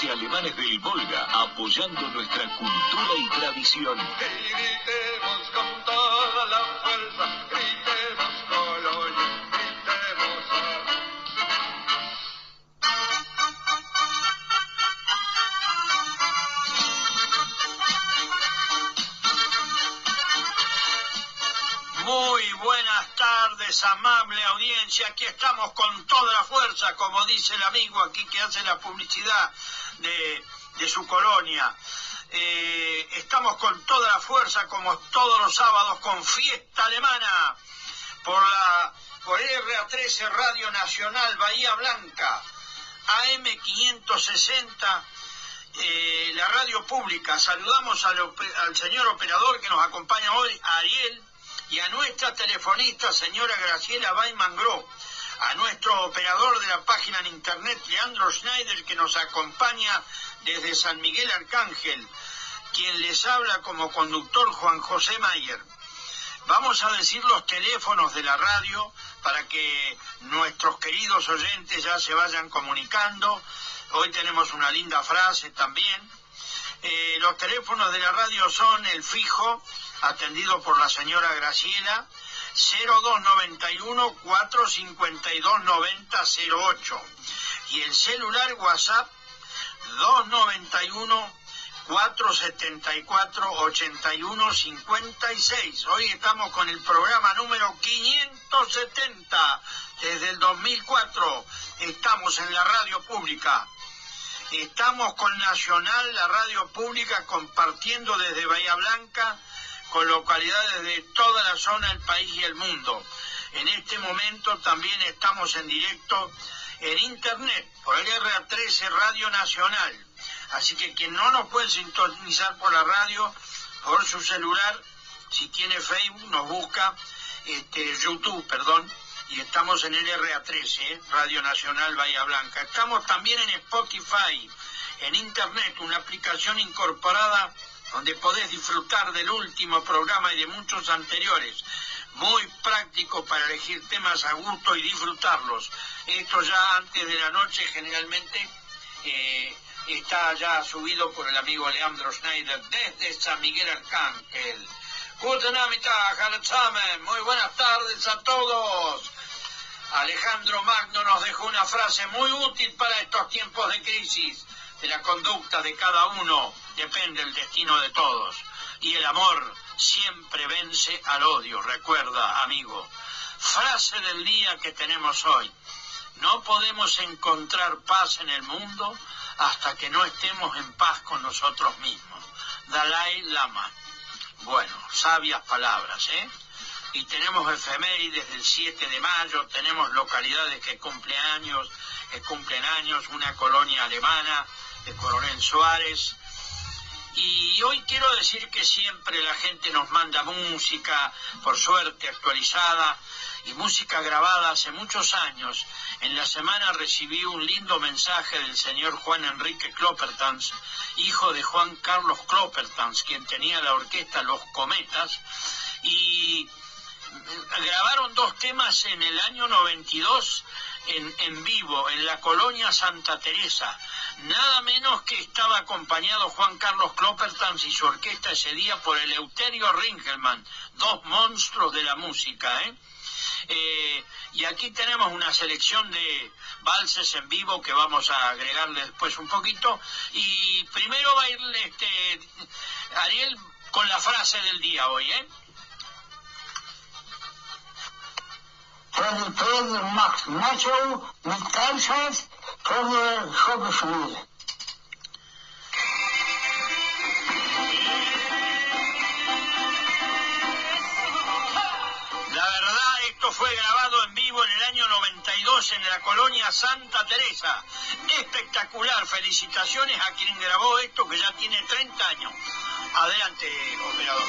Bahiense Alemanes del Volga, apoyando nuestra cultura y tradición. Gritemos con toda la fuerza, gritemos Colonia, gritemos Muy buenas tardes, amable audiencia. Aquí estamos con toda la fuerza, como dice el amigo aquí que hace la publicidad de, su colonia. Eh, estamos con toda la fuerza, como todos los sábados, con fiesta alemana por la por RA13 Radio Nacional Bahía Blanca, AM 560 eh, la radio pública. Saludamos al, al señor operador que nos acompaña hoy, a Ariel, y a nuestra telefonista, señora Graciela Baimangro, a nuestro operador de la página en internet, Leandro Schneider, que nos acompaña desde San Miguel Arcángel, quien les habla como conductor Juan José Mayer. Vamos a decir los teléfonos de la radio para que nuestros queridos oyentes ya se vayan comunicando. Hoy tenemos una linda frase también. Eh, los teléfonos de la radio son el fijo, atendido por la señora Graciela, 0291 452 9008 y el celular WhatsApp 291 474 81 56. Hoy estamos con el programa número 570 desde el 2004. Estamos en la radio pública. Estamos con Nacional, la radio pública, compartiendo desde Bahía Blanca con localidades de toda la zona del país y el mundo. En este momento también estamos en directo en internet por el RA13 Radio Nacional. Así que quien no nos puede sintonizar por la radio, por su celular, si tiene Facebook, nos busca, este, YouTube, perdón, y estamos en el RA13, ¿eh? Radio Nacional Bahía Blanca. Estamos también en Spotify, en Internet, una aplicación incorporada donde podés disfrutar del último programa y de muchos anteriores. Muy práctico para elegir temas a gusto y disfrutarlos. Esto ya antes de la noche generalmente eh, está ya subido por el amigo Leandro Schneider desde San Miguel Arcángel. Muy buenas tardes a todos. Alejandro Magno nos dejó una frase muy útil para estos tiempos de crisis. De la conducta de cada uno depende el destino de todos. Y el amor siempre vence al odio. Recuerda, amigo. Frase del día que tenemos hoy. No podemos encontrar paz en el mundo hasta que no estemos en paz con nosotros mismos. Dalai Lama. Bueno, sabias palabras, ¿eh? Y tenemos efemérides del 7 de mayo, tenemos localidades que cumplen años, que cumplen años, una colonia alemana de Coronel Suárez. Y hoy quiero decir que siempre la gente nos manda música, por suerte actualizada, y música grabada hace muchos años. En la semana recibí un lindo mensaje del señor Juan Enrique Kloppertans, hijo de Juan Carlos Kloppertans, quien tenía la orquesta Los Cometas, y grabaron dos temas en el año 92 en, vivo, en la colonia Santa Teresa. Nada menos que estaba acompañado Juan Carlos Kloppertans y su orquesta ese día por el Euterio Ringelmann, dos monstruos de la música, ¿eh? Eh, y aquí tenemos una selección de valses en vivo que vamos a agregarle después un poquito. Y primero va a ir este, Ariel con la frase del día hoy, ¿eh? Tony Pedro Max Nacho, mit Kansas, Tony Hobbeschmiede. La verdad, esto fue grabado en vivo en el año 92 en la colonia Santa Teresa. Espectacular. Felicitaciones a quien grabó esto que ya tiene 30 años. Adelante, operador.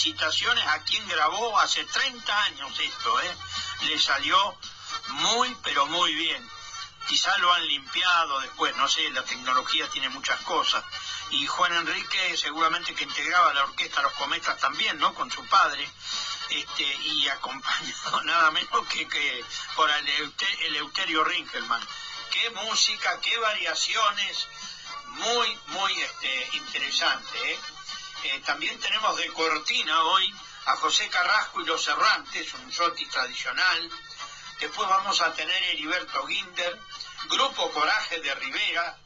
Felicitaciones a quien grabó hace 30 años esto, ¿eh? Le salió muy, pero muy bien. Quizá lo han limpiado después, no sé, la tecnología tiene muchas cosas. Y Juan Enrique seguramente que integraba la orquesta Los Cometas también, ¿no? Con su padre. Este, y acompañado nada menos que, que por el, Eleuterio Ringelmann qué música, qué variaciones, muy, muy este, interesante. ¿eh? ¿Eh? también tenemos de cortina hoy a José Carrasco y los Errantes, un shoti tradicional. Después vamos a tener Heriberto Guinder, Grupo Coraje de Rivera,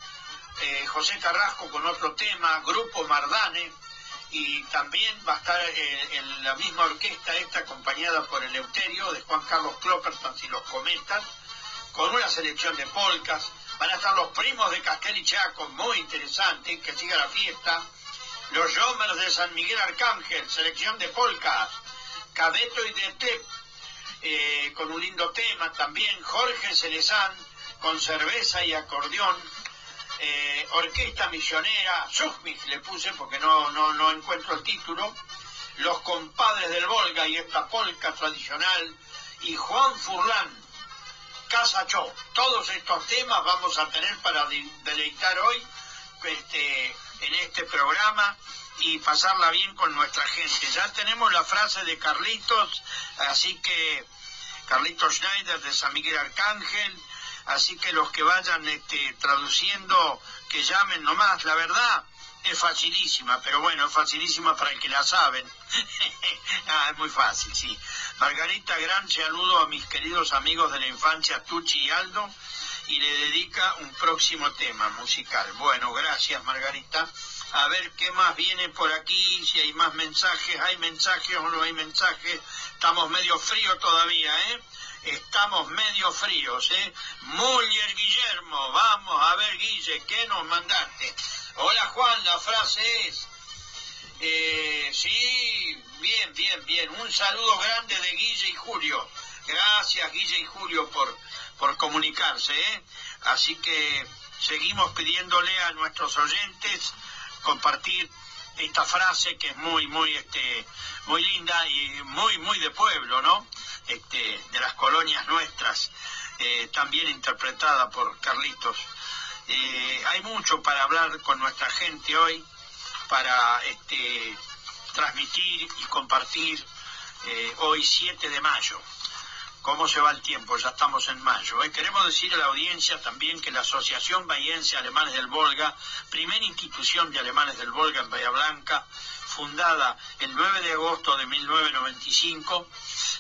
eh, José Carrasco con otro tema, Grupo Mardane, y también va a estar eh, la misma orquesta esta acompañada por el Euterio de Juan Carlos Clopperton y los Cometas, con una selección de polcas. Van a estar los primos de Castel y Chaco, muy interesante, que siga la fiesta. Los Jomers de San Miguel Arcángel, selección de polcas. Cadeto y de eh, con un lindo tema también. Jorge Celezán, con cerveza y acordeón. Eh, orquesta Misionera, Sujmich le puse porque no, no, no encuentro el título. Los compadres del Volga y esta polca tradicional. Y Juan Furlán, Casa Cho. Todos estos temas vamos a tener para deleitar hoy este, en este programa y pasarla bien con nuestra gente. Ya tenemos la frase de Carlitos, así que Carlitos Schneider de San Miguel Arcángel, así que los que vayan este, traduciendo, que llamen nomás, la verdad es facilísima, pero bueno, es facilísima para el que la saben. ah, es muy fácil, sí. Margarita, gran saludo a mis queridos amigos de la infancia, Tucci y Aldo, y le dedica un próximo tema musical. Bueno, gracias Margarita. A ver qué más viene por aquí, si hay más mensajes, hay mensajes o no hay mensajes. Estamos medio frío todavía, ¿eh? Estamos medio fríos, ¿eh? Muller Guillermo, vamos a ver Guille, ¿qué nos mandaste? Hola Juan, la frase es... Eh, sí, bien, bien, bien. Un saludo grande de Guille y Julio. Gracias Guille y Julio por, por comunicarse. ¿eh? Así que seguimos pidiéndole a nuestros oyentes compartir esta frase que es muy, muy, este, muy linda y muy, muy de pueblo, ¿no? Este, de las colonias nuestras, eh, también interpretada por Carlitos. Eh, hay mucho para hablar con nuestra gente hoy para este, transmitir y compartir eh, hoy 7 de mayo. ¿Cómo se va el tiempo? Ya estamos en mayo. ¿eh? Queremos decir a la audiencia también que la Asociación Bahiense Alemanes del Volga, primera institución de alemanes del Volga en Bahía Blanca, fundada el 9 de agosto de 1995,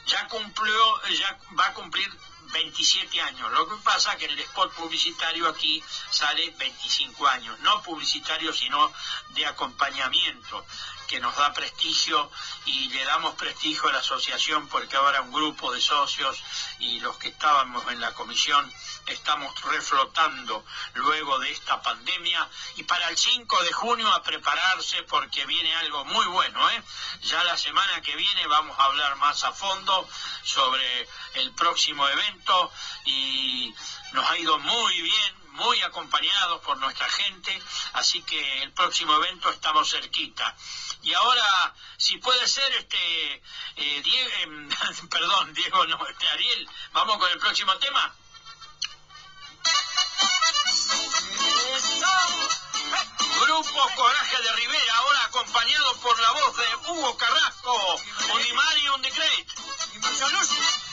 ya cumplió, ya va a cumplir 27 años. Lo que pasa es que en el spot publicitario aquí sale 25 años, no publicitario sino de acompañamiento que nos da prestigio y le damos prestigio a la asociación porque ahora un grupo de socios y los que estábamos en la comisión estamos reflotando luego de esta pandemia y para el 5 de junio a prepararse porque viene algo muy bueno. ¿eh? Ya la semana que viene vamos a hablar más a fondo sobre el próximo evento y nos ha ido muy bien, muy acompañados por nuestra gente, así que el próximo evento estamos cerquita. Y ahora, si puede ser, este, eh, Diego, em, perdón, Diego, no, este, Ariel, vamos con el próximo tema. Grupo Coraje de Rivera, ahora acompañado por la voz de Hugo Carrasco, Unimari on the Great.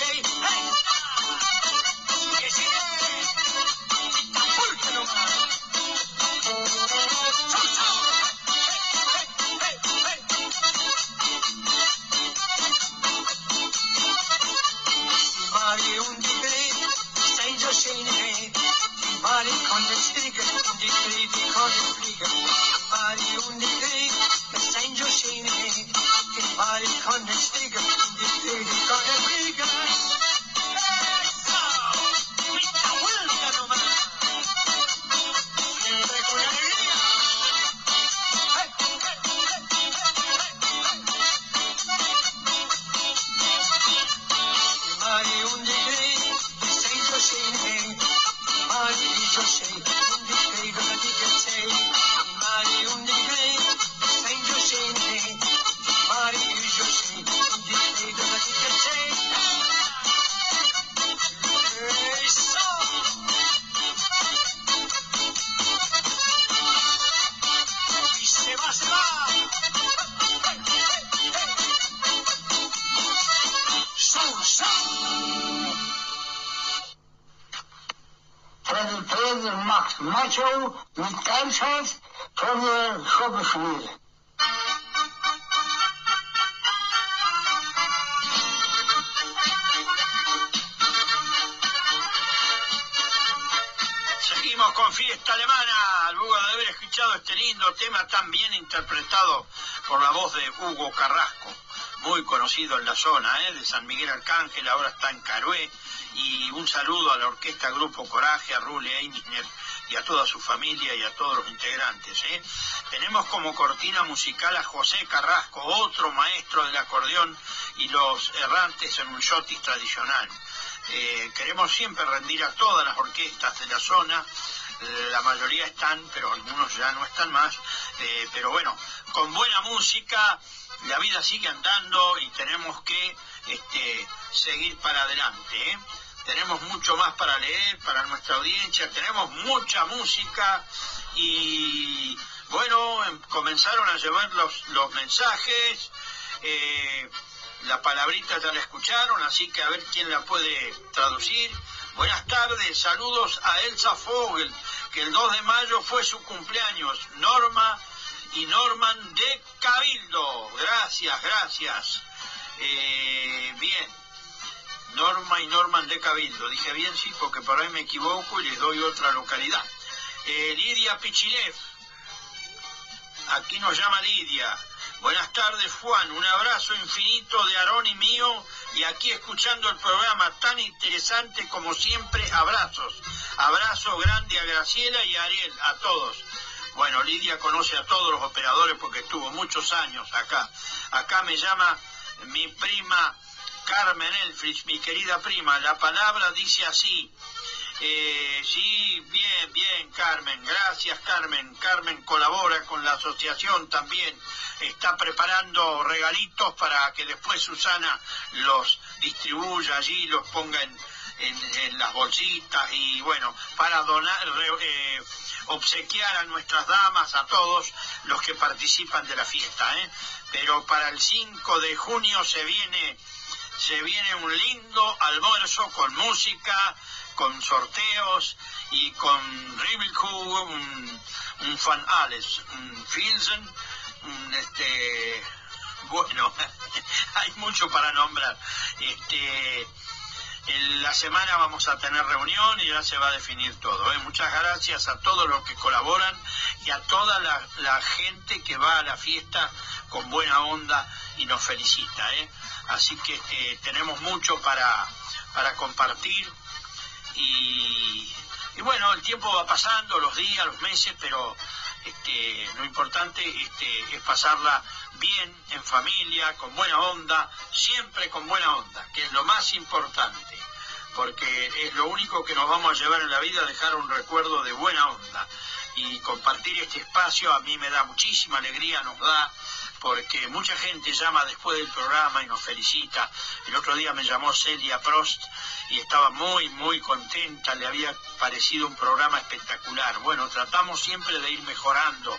Hey! Marionette. Macho Ganzheit von der Schobbeschmiede. Seguimos con fiesta alemana, luego de haber escuchado este lindo tema tan bien interpretado por la voz de Hugo Carrasco, muy conocido en la zona ¿eh? de San Miguel Arcángel, ahora está en Carué, y un saludo a la orquesta Grupo Coraje, a Rule Eichner y a toda su familia y a todos los integrantes. ¿eh? Tenemos como cortina musical a José Carrasco, otro maestro del acordeón y los errantes en un shotis tradicional. Eh, queremos siempre rendir a todas las orquestas de la zona, la mayoría están, pero algunos ya no están más, eh, pero bueno, con buena música, la vida sigue andando y tenemos que este, seguir para adelante. Tenemos mucho más para leer para nuestra audiencia, tenemos mucha música y bueno, em- comenzaron a llevar los, los mensajes. eh, la palabrita ya la escucharon, así que a ver quién la puede traducir. Buenas tardes, saludos a Elsa Fogel, que el 2 de mayo fue su cumpleaños. Norma y Norman de Cabildo. Gracias, gracias. Eh, bien. Norma y Norman de Cabildo. Dije bien, sí, porque por ahí me equivoco y les doy otra localidad. Eh, Lidia Pichilev. Aquí nos llama Lidia. Buenas tardes, Juan. Un abrazo infinito de Aarón y mío. Y aquí escuchando el programa tan interesante como siempre. Abrazos. Abrazo grande a Graciela y a Ariel, a todos. Bueno, Lidia conoce a todos los operadores porque estuvo muchos años acá. Acá me llama mi prima Carmen Elfrich, mi querida prima. La palabra dice así. Eh, sí, bien, bien, Carmen. Gracias, Carmen. Carmen colabora con la asociación también. Está preparando regalitos para que después Susana los distribuya allí, los ponga en, las bolsitas y bueno, para donar, eh, obsequiar a nuestras damas, a todos los que participan de la fiesta. ¿eh? Pero para el 5 de junio se viene se viene un lindo almuerzo con música, con sorteos y con Ribilku, un, un fan Ales, un Filsen, un este bueno, hay mucho para nombrar. Este en la semana vamos a tener reunión y ya se va a definir todo. ¿eh? Muchas gracias a todos los que colaboran y a toda la, gente que va a la fiesta con buena onda y nos felicita. ¿eh? Así que este, tenemos mucho para, para compartir y bueno, el tiempo va pasando, los días, los meses, pero este, lo importante este, es pasarla bien, en familia, con buena onda, siempre con buena onda, que es lo más importante, porque es lo único que nos vamos a llevar en la vida, dejar un recuerdo de buena onda. Y compartir este espacio a mí me da muchísima alegría, nos da, porque mucha gente llama después del programa y nos felicita. El otro día me llamó Celia Prost y estaba muy, muy contenta, le había parecido un programa espectacular. Bueno, tratamos siempre de ir mejorando.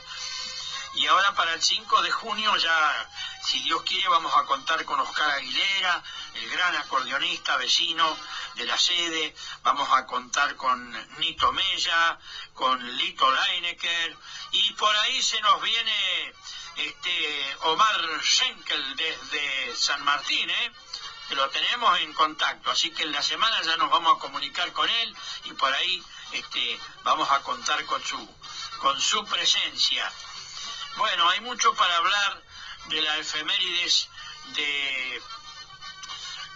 Y ahora para el 5 de junio ya, si Dios quiere, vamos a contar con Oscar Aguilera, el gran acordeonista vecino de la sede. Vamos a contar con Nito Mella, con Lito Leinecker. Y por ahí se nos viene este Omar Schenkel desde San Martín, ¿eh? lo tenemos en contacto. Así que en la semana ya nos vamos a comunicar con él y por ahí este, vamos a contar con su, con su presencia. Bueno, hay mucho para hablar de la efemérides de,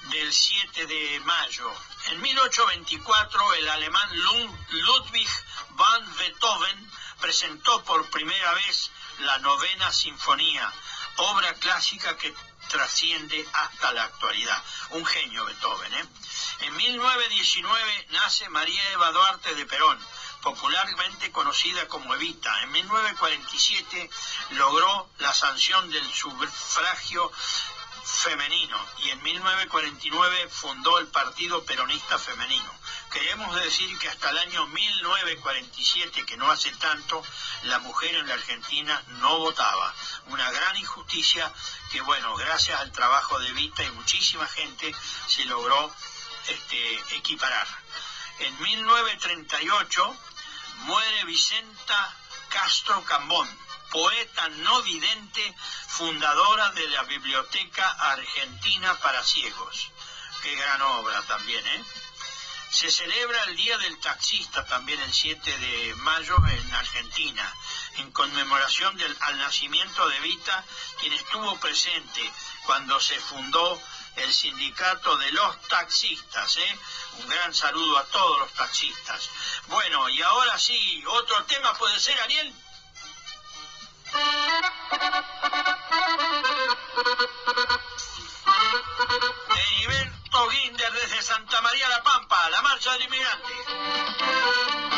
del 7 de mayo. En 1824 el alemán Lu- Ludwig van Beethoven presentó por primera vez la novena sinfonía, obra clásica que trasciende hasta la actualidad. Un genio Beethoven. ¿eh? En 1919 nace María Eva Duarte de Perón, popularmente conocida como Evita. En 1947 logró la sanción del sufragio femenino y en 1949 fundó el Partido Peronista Femenino. Queremos decir que hasta el año 1947, que no hace tanto, la mujer en la Argentina no votaba. Una gran injusticia que, bueno, gracias al trabajo de Evita y muchísima gente se logró este, equiparar. En 1938 muere Vicenta Castro Cambón, poeta no vidente, fundadora de la Biblioteca Argentina para Ciegos. Qué gran obra también, ¿eh? Se celebra el Día del Taxista también el 7 de mayo en Argentina, en conmemoración del, al nacimiento de Vita, quien estuvo presente cuando se fundó el sindicato de los taxistas. ¿eh? Un gran saludo a todos los taxistas. Bueno, y ahora sí, otro tema puede ser, Ariel. María La Pampa, la marcha del inmigrante.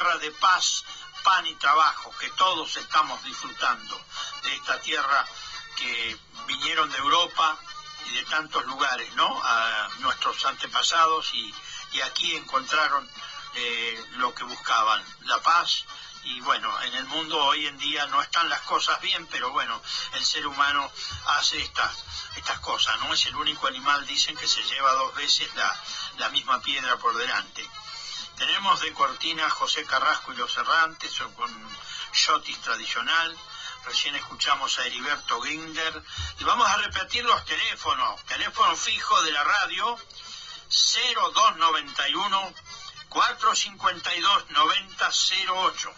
Tierra de paz, pan y trabajo, que todos estamos disfrutando de esta tierra que vinieron de Europa y de tantos lugares, ¿no? A nuestros antepasados y, aquí encontraron eh, lo que buscaban, la paz. Y bueno, en el mundo hoy en día no están las cosas bien, pero bueno, el ser humano hace estas, estas cosas, ¿no? Es el único animal, dicen, que se lleva dos veces la, la misma piedra por delante. Tenemos de cortina José Carrasco y los Errantes, con shotis tradicional. Recién escuchamos a Heriberto Ginder. Y vamos a repetir los teléfonos. Teléfono fijo de la radio 0291 452 9008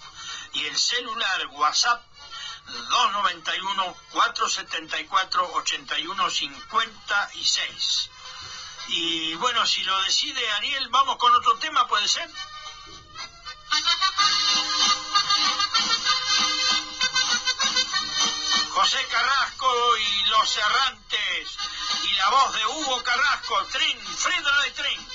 y el celular WhatsApp 291 474 8156. Y bueno, si lo decide Ariel, vamos con otro tema, ¿puede ser? José Carrasco y los errantes y la voz de Hugo Carrasco, Tren, Fredro de Tren.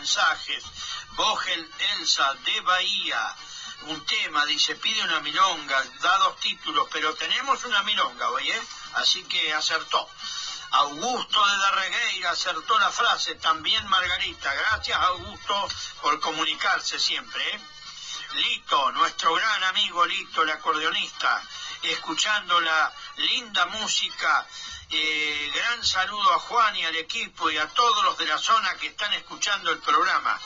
Mensajes. Vogel Elsa de Bahía, un tema, dice, pide una milonga, da dos títulos, pero tenemos una milonga hoy, ¿eh? Así que acertó. Augusto de Darregueira acertó la frase, también Margarita. Gracias, Augusto, por comunicarse siempre, ¿eh? Lito, nuestro gran amigo Lito, el acordeonista, escuchando la linda música eh, gran saludo a Juan y al equipo y a todos los de la zona que están escuchando el programa.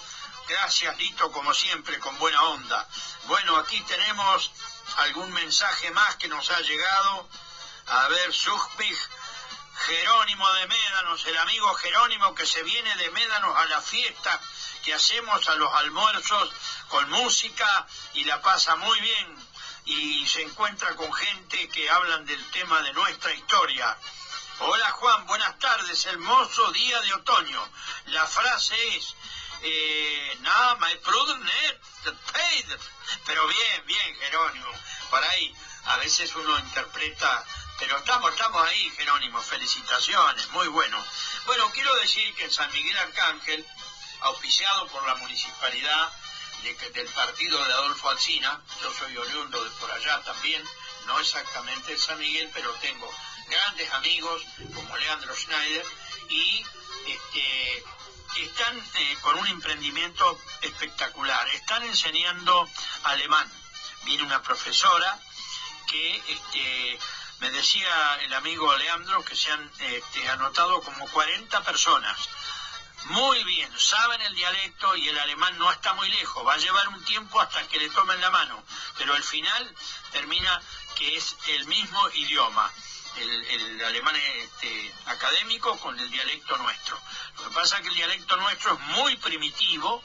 Gracias, Lito, como siempre, con buena onda. Bueno, aquí tenemos algún mensaje más que nos ha llegado. A ver, Suspig, Jerónimo de Médanos, el amigo Jerónimo que se viene de Médanos a la fiesta que hacemos a los almuerzos con música y la pasa muy bien y se encuentra con gente que hablan del tema de nuestra historia. Hola Juan, buenas tardes, hermoso día de otoño. La frase es, eh, nada, my paid. Pero bien, bien, Jerónimo, por ahí. A veces uno interpreta Pero estamos, estamos ahí, Jerónimo, felicitaciones, muy bueno. Bueno, quiero decir que en San Miguel Arcángel, auspiciado por la municipalidad del partido de Adolfo Alsina, yo soy oriundo de por allá también, no exactamente en San Miguel, pero tengo grandes amigos como Leandro Schneider y este, están eh, con un emprendimiento espectacular, están enseñando alemán. Viene una profesora que este, me decía el amigo Leandro que se han este, anotado como 40 personas muy bien, saben el dialecto y el alemán no está muy lejos, va a llevar un tiempo hasta que le tomen la mano, pero al final termina que es el mismo idioma, el, alemán este, académico con el dialecto nuestro. Lo que pasa es que el dialecto nuestro es muy primitivo,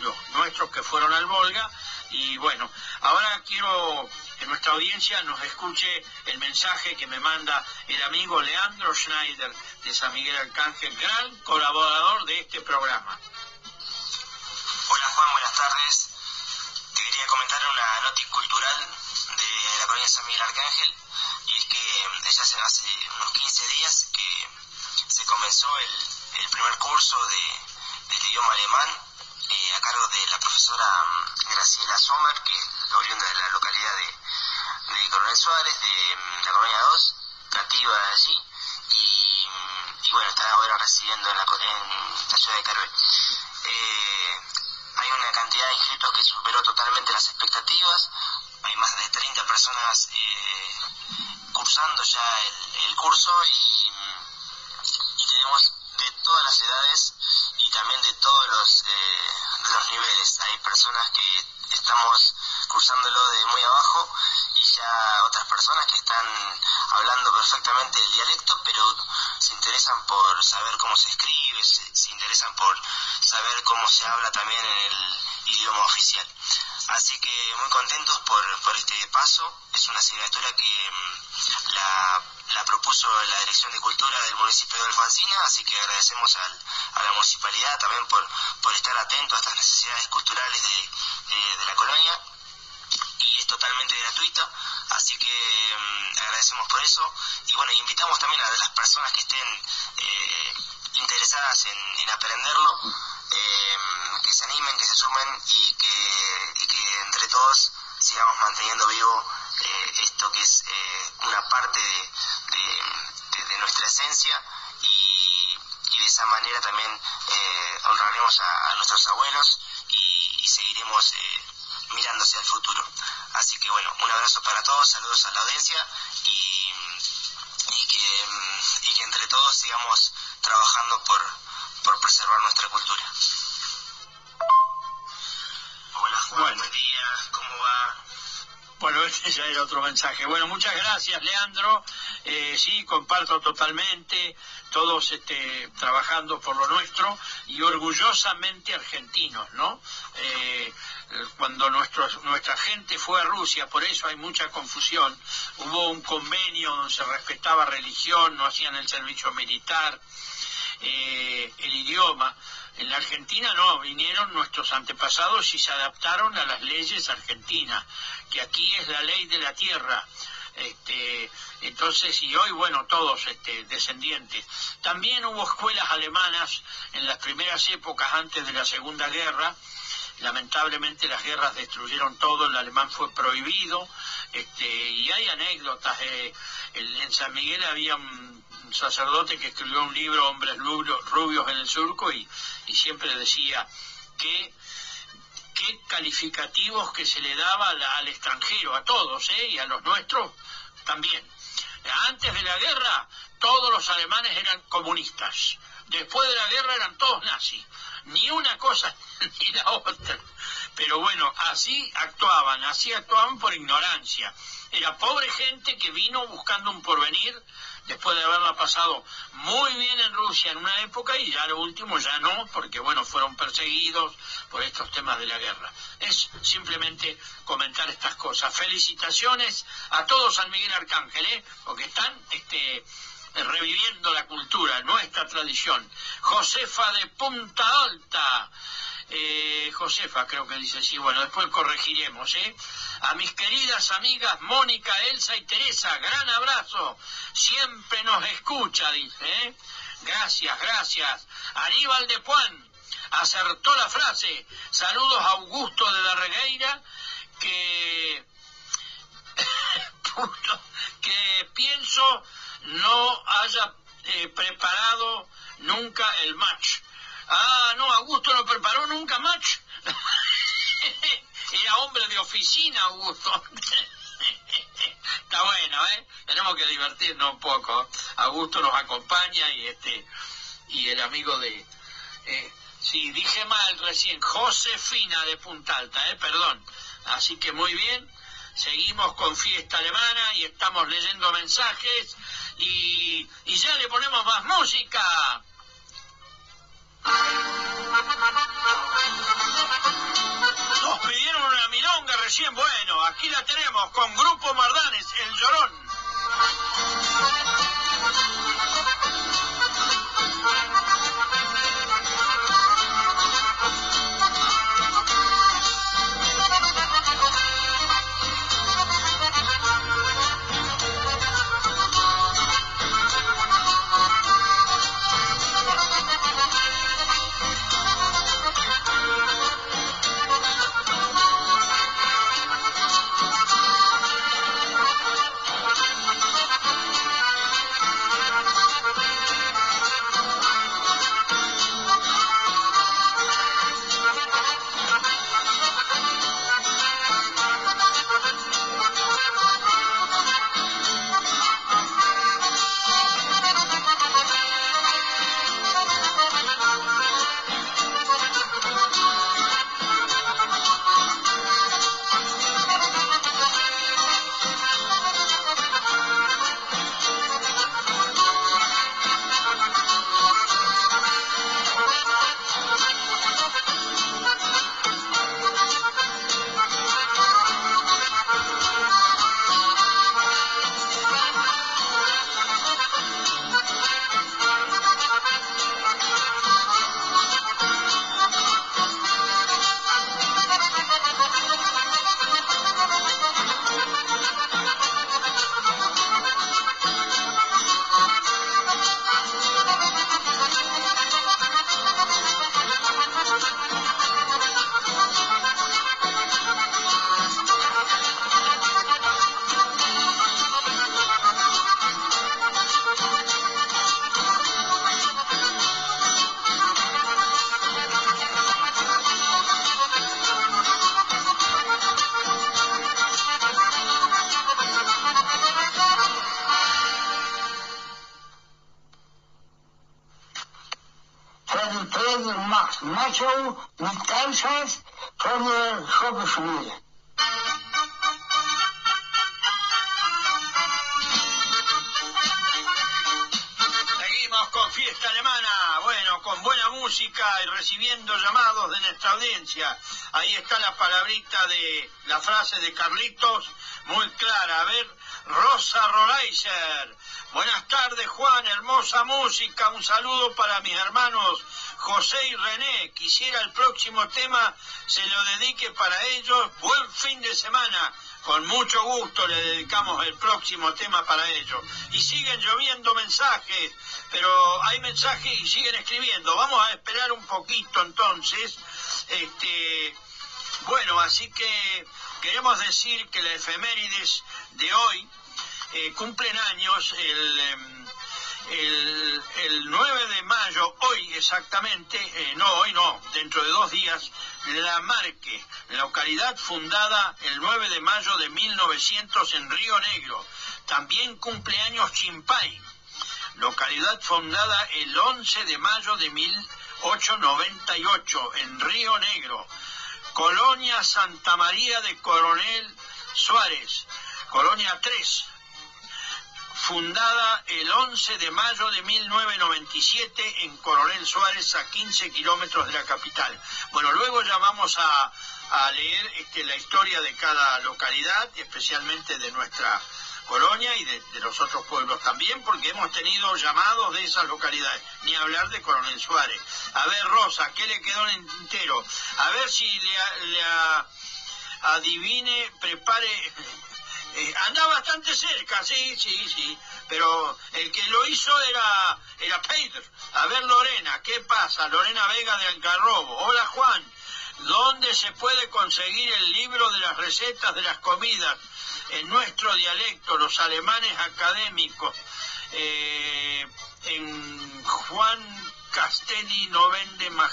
los nuestros que fueron al Volga, y bueno, ahora quiero que nuestra audiencia nos escuche el mensaje que me manda el amigo Leandro Schneider de San Miguel Arcángel, gran colaborador de este programa. Hola Juan, buenas tardes. Te quería comentar una nota cultural de la colonia San Miguel Arcángel y es que ya hace, unos 15 días que se comenzó el, primer curso de, del idioma alemán a cargo de la profesora mm, Graciela Sommer, que es oriunda de la localidad de, de Coronel Suárez, de mm, la colonia 2, nativa de allí, y, mm, bueno, está ahora residiendo en la, ciudad de Carué. Eh, hay una cantidad de inscritos que superó totalmente las expectativas, hay más de 30 personas eh, cursando ya el, curso y, y tenemos de todas las edades y también de todos los, eh, los niveles. Hay personas que estamos cursándolo de muy abajo y ya otras personas que están hablando perfectamente el dialecto, pero se interesan por saber cómo se escribe, se, interesan por saber cómo se habla también en el idioma oficial. Así que muy contentos por, por este paso. Es una asignatura que mm, la la propuso la Dirección de Cultura del municipio de Alfonsina, así que agradecemos a la municipalidad también por, por estar atento a estas necesidades culturales de, la colonia. Y es totalmente gratuita, así que mm, agradecemos por eso. Y bueno, invitamos también a las personas que estén eh, interesadas en, aprenderlo, eh, que se animen, que se sumen y que, y que entre todos sigamos manteniendo vivo eh, esto que es eh, una parte de, nuestra esencia esa manera también eh, honraremos a, nuestros abuelos y, seguiremos mirando hacia el futuro. Así que bueno, un abrazo para todos, saludos a la audiencia y, y, que, y que entre todos sigamos trabajando por, por preservar nuestra cultura. Hola Juan, buen día, ¿cómo va? Bueno, ese ya era otro mensaje. Bueno, muchas gracias, Leandro. Eh, sí, comparto totalmente, todos este, trabajando por lo nuestro y orgullosamente argentinos, ¿no? Eh, cuando nuestra gente fue a Rusia, por eso hay mucha confusión. Hubo un convenio donde se respetaba religión, no hacían el servicio militar, eh, el idioma. En la Argentina no, vinieron nuestros antepasados y se adaptaron a las leyes argentinas, que aquí es la ley de la tierra. Este, entonces, y hoy, bueno, todos este, descendientes. También hubo escuelas alemanas en las primeras épocas antes de la Segunda Guerra. Lamentablemente las guerras destruyeron todo, el alemán fue prohibido, este, y hay anécdotas. Eh, en San Miguel había un sacerdote que escribió un libro, Hombres Rubios en el Surco, y, siempre decía que qué calificativos que se le daba al, extranjero, a todos, ¿eh? y a los nuestros también. Antes de la guerra, todos los alemanes eran comunistas. Después de la guerra eran todos nazis. Ni una cosa ni la otra. Pero bueno, así actuaban, así actuaban por ignorancia. Era pobre gente que vino buscando un porvenir después de haberla pasado muy bien en Rusia en una época y ya lo último ya no, porque bueno, fueron perseguidos por estos temas de la guerra. Es simplemente comentar estas cosas. Felicitaciones a todos San Miguel Arcángel, ¿eh? porque están este, reviviendo la cultura, nuestra tradición. Josefa de Punta Alta. Eh, Josefa creo que dice, sí, bueno, después corregiremos, ¿eh? A mis queridas amigas Mónica, Elsa y Teresa, gran abrazo, siempre nos escucha, dice, ¿eh? Gracias, gracias. Aníbal de Puan, acertó la frase, saludos a Augusto de la Regueira, que... que pienso no haya eh, preparado nunca el match. Ah, no, Augusto no preparó nunca match. Era hombre de oficina, Augusto. Está bueno, ¿eh? Tenemos que divertirnos un poco. Augusto nos acompaña y este y el amigo de eh, sí, dije mal recién, Josefina de Punta Alta, eh, perdón. Así que muy bien. Seguimos con fiesta alemana y estamos leyendo mensajes y, y ya le ponemos más música. Nos pidieron una milonga recién, bueno, aquí la tenemos con Grupo Mardanes, El Llorón. Frase de Carlitos, muy clara. A ver, Rosa Rolaiser. Buenas tardes, Juan, hermosa música. Un saludo para mis hermanos José y René. Quisiera el próximo tema se lo dedique para ellos. Buen fin de semana. Con mucho gusto le dedicamos el próximo tema para ellos. Y siguen lloviendo mensajes, pero hay mensajes y siguen escribiendo. Vamos a esperar un poquito entonces. Este, bueno, así que queremos decir que la efemérides de hoy eh, cumplen años el, em, el, el 9 de mayo, hoy exactamente, eh, no, hoy no, dentro de dos días, La Marque, localidad fundada el 9 de mayo de 1900 en Río Negro. También cumpleaños Chimpay, localidad fundada el 11 de mayo de 1898 en Río Negro. Colonia Santa María de Coronel Suárez, Colonia 3, fundada el 11 de mayo de 1997 en Coronel Suárez, a 15 kilómetros de la capital. Bueno, luego ya vamos a, leer este, la historia de cada localidad, especialmente de nuestra Colonia y de, los otros pueblos también, porque hemos tenido llamados de esas localidades, ni hablar de Coronel Suárez. A ver, Rosa, ¿qué le quedó en entero? A ver si le, le adivine, prepare... Eh, anda bastante cerca, sí, sí, sí, pero el que lo hizo era, era Pedro. A ver, Lorena, ¿qué pasa? Lorena Vega de Algarrobo. Hola, Juan. ¿Dónde se puede conseguir el libro de las recetas de las comidas en nuestro dialecto, los alemanes académicos? Eh, en Juan Castelli no vende más.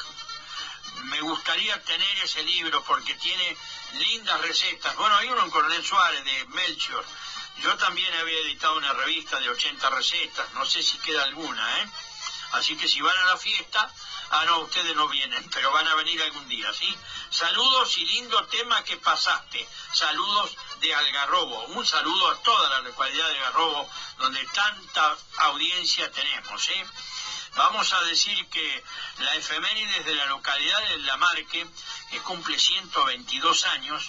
Me gustaría tener ese libro porque tiene lindas recetas. Bueno, hay uno en Coronel Suárez de Melchior. Yo también había editado una revista de 80 recetas, no sé si queda alguna, ¿eh? Así que si van a la fiesta, ah, no, ustedes no vienen, pero van a venir algún día, ¿sí? Saludos y lindo tema que pasaste. Saludos de Algarrobo. Un saludo a toda la localidad de Algarrobo, donde tanta audiencia tenemos, ¿eh? Vamos a decir que la efemérides de la localidad de La Marque, que cumple 122 años,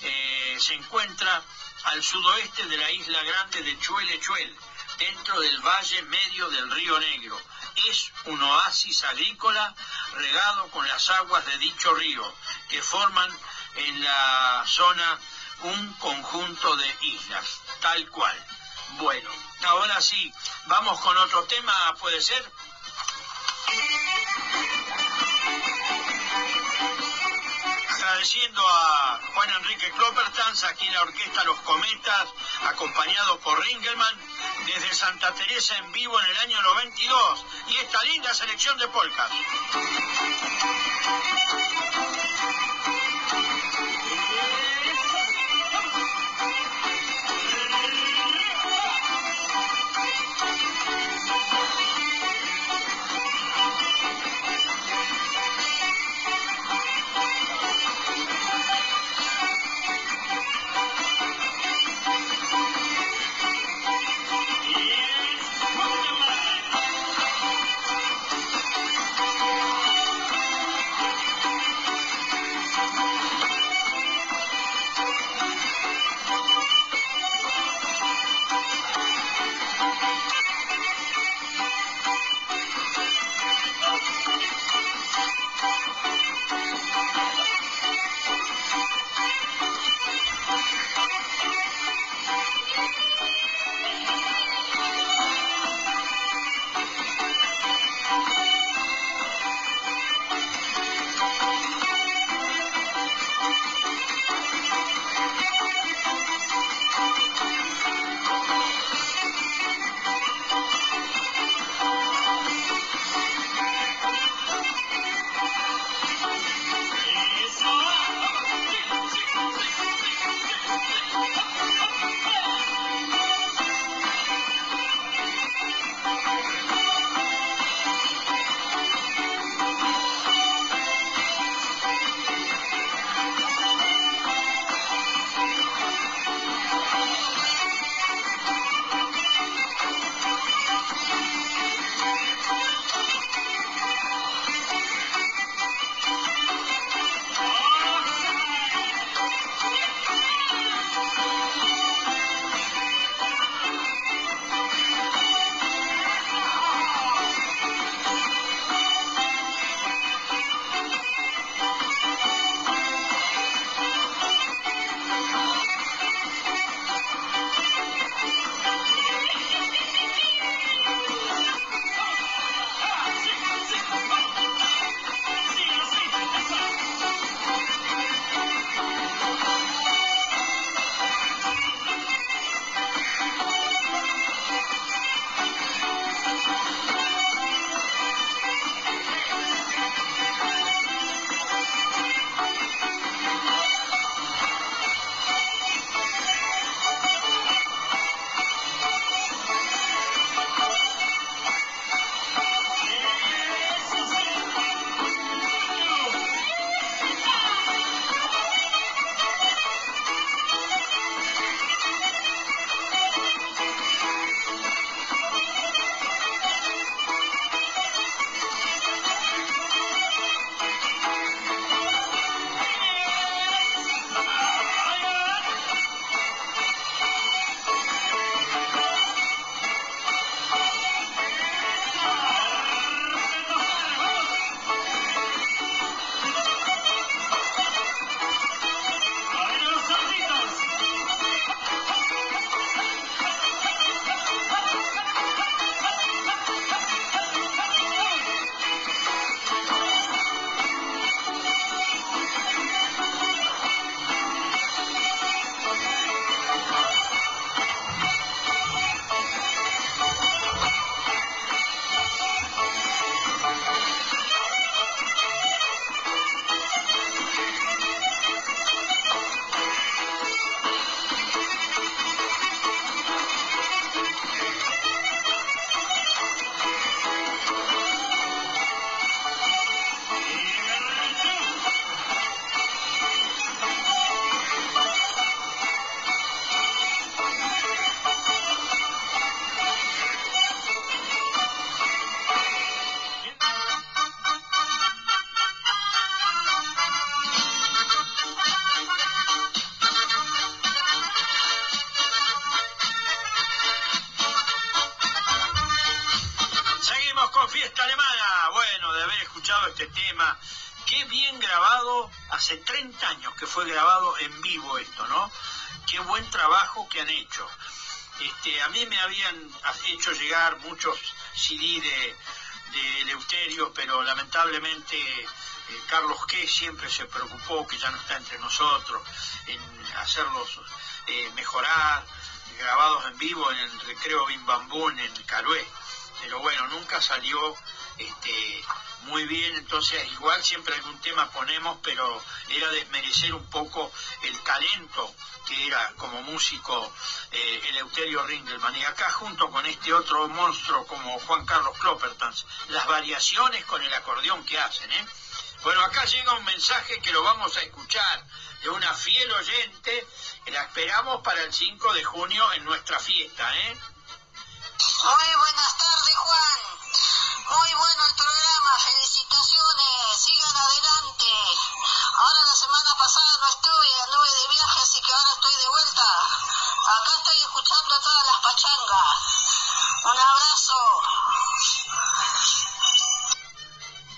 eh, se encuentra al sudoeste de la isla grande de Chuele-Chuel, dentro del valle medio del río Negro. Es un oasis agrícola regado con las aguas de dicho río, que forman en la zona un conjunto de islas, tal cual. Bueno, ahora sí, vamos con otro tema, ¿puede ser? Agradeciendo a Juan Enrique Kloppertanz, aquí en la orquesta Los Cometas, acompañado por Ringelman, desde Santa Teresa en vivo en el año 92, y esta linda selección de polcas. A mí me habían hecho llegar muchos CD de, de Eleuterio, pero lamentablemente eh, Carlos G siempre se preocupó, que ya no está entre nosotros, en hacerlos eh, mejorar, grabados en vivo en el recreo Bim Bambún en Carué. Pero bueno, nunca salió este, muy bien, entonces igual siempre algún tema ponemos, pero era desmerecer un poco el talento que era como músico eh, Eleuterio Ringelmann. Y acá junto con este otro monstruo como Juan Carlos Kloppertans, las variaciones con el acordeón que hacen, ¿eh? Bueno, acá llega un mensaje que lo vamos a escuchar de una fiel oyente, que la esperamos para el 5 de junio en nuestra fiesta, ¿eh? Muy buenas tardes, Juan. Muy bueno el programa, felicitaciones, sigan adelante. Ahora la semana pasada no estuve, anduve de viaje, así que ahora estoy de vuelta. Acá estoy escuchando a todas las pachangas. Un abrazo.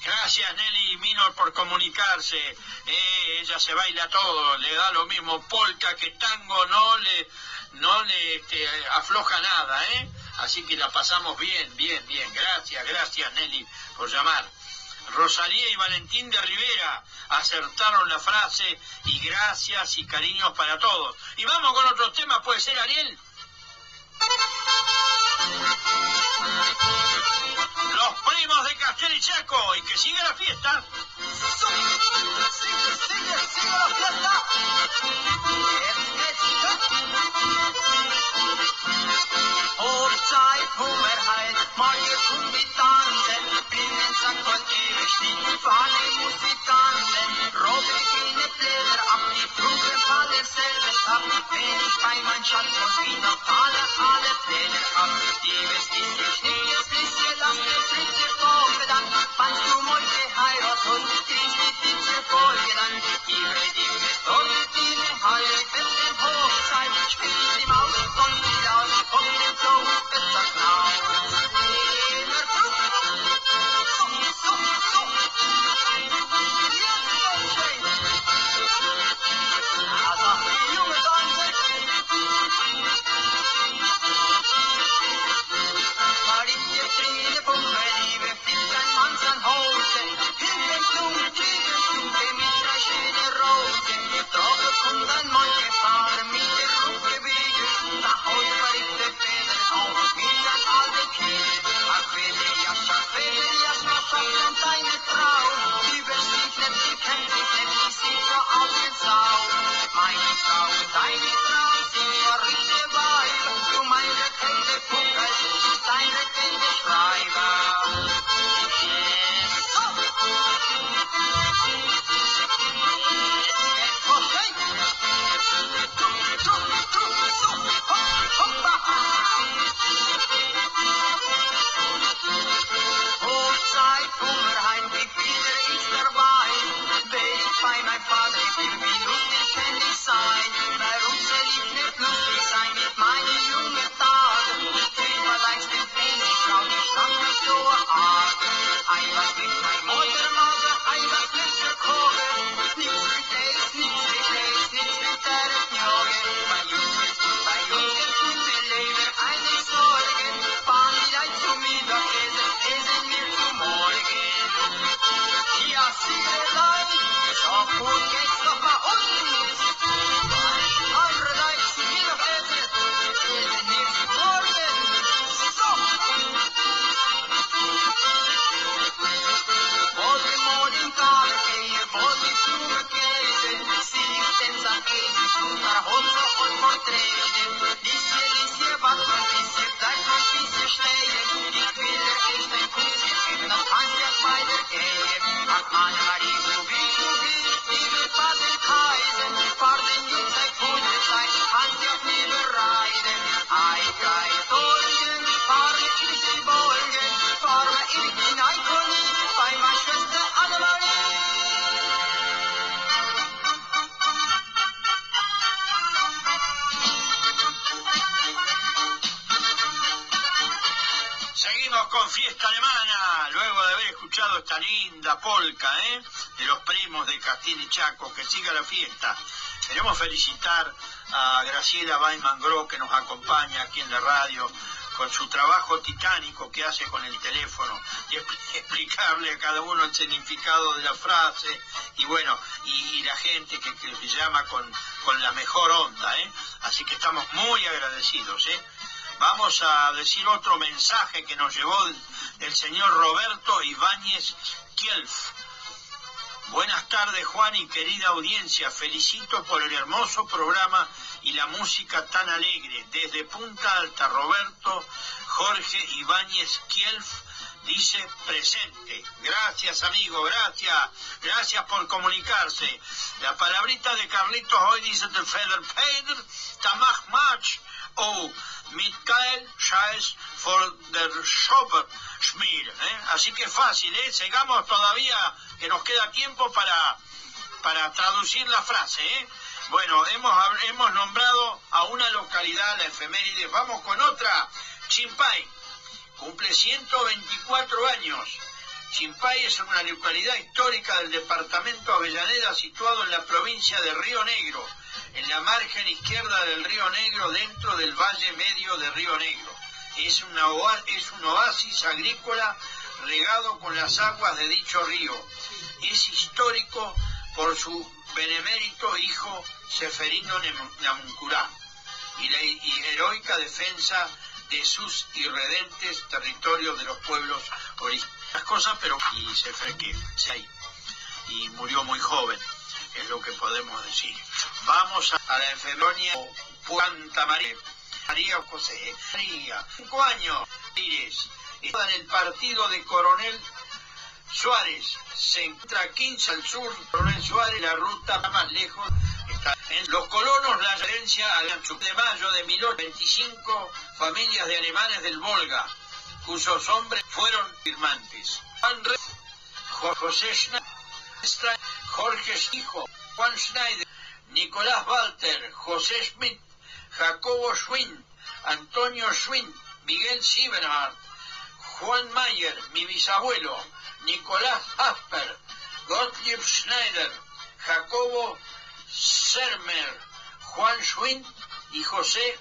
Gracias Nelly Minor por comunicarse. Eh, ella se baila todo, le da lo mismo polka que tango, no le, no le este, afloja nada, ¿eh? Así que la pasamos bien, bien, bien. Gracias, gracias Nelly por llamar. Rosalía y Valentín de Rivera acertaron la frase y gracias y cariños para todos. Y vamos con otros temas, puede ser Ariel. Los primos de Castel y Chaco y que siga la fiesta. Sigue, sigue, sigue la fiesta. Maar je voelt die tanzen, binnen zak wat ewig robe keine Blätter ab. Die Brüder fallen selbst ab. Wenn ich bei mein Schatz muss wie noch alle, alle Pläne ab. Die West ist die Schnee, es ist die Last, der Blitze vorne du heute heirat und kriegst die Blitze Bye. Esta linda polca, ¿eh? De los primos de Castillo y Chaco, que siga la fiesta. Queremos felicitar a Graciela Weiman Gro, que nos acompaña aquí en la radio, con su trabajo titánico que hace con el teléfono, y explicarle a cada uno el significado de la frase, y bueno, y, y la gente que, que llama con, con la mejor onda, ¿eh? Así que estamos muy agradecidos, ¿eh? Vamos a decir otro mensaje que nos llevó el, el señor Roberto Ibáñez Kielf. Buenas tardes Juan y querida audiencia, felicito por el hermoso programa y la música tan alegre. Desde Punta Alta, Roberto Jorge Ibáñez Kielf dice presente. Gracias amigo, gracias, gracias por comunicarse. La palabrita de Carlitos hoy dice de Feder Peder, Tamach Mach o Mikael Scheiß for der Schopper. ¿eh? Así que fácil, ¿eh? Sigamos todavía, que nos queda tiempo para, para traducir la frase, ¿eh? Bueno, hemos, hemos nombrado a una localidad, la efeméride. Vamos con otra. Chimpay. Cumple 124 años. Chimpay es una localidad histórica del departamento Avellaneda situado en la provincia de Río Negro, en la margen izquierda del Río Negro dentro del valle medio de Río Negro. Es, una es un oasis agrícola regado con las aguas de dicho río. Es histórico por su benemérito hijo Seferino Namuncurá y la y heroica defensa de sus irredentes territorios de los pueblos originarios. Las cosas, pero y se fue que y murió muy joven, es lo que podemos decir. Vamos a, la enfermería Puanta María, María José, María, cinco años, está en el partido de Coronel Suárez, se encuentra 15 al sur, Coronel Suárez, la ruta más lejos está en los colonos, la herencia al de mayo de 1825, familias de alemanes del Volga, cuyos hombres fueron firmantes. Jo- José Schneider, Jorge Hijo, Juan Schneider, Nicolás Walter, José Schmidt, Jacobo Schwinn, Antonio Schwinn, Miguel Siebenhardt, Juan Mayer, mi bisabuelo, Nicolás Asper, Gottlieb Schneider, Jacobo Sermer, Juan Schwinn y José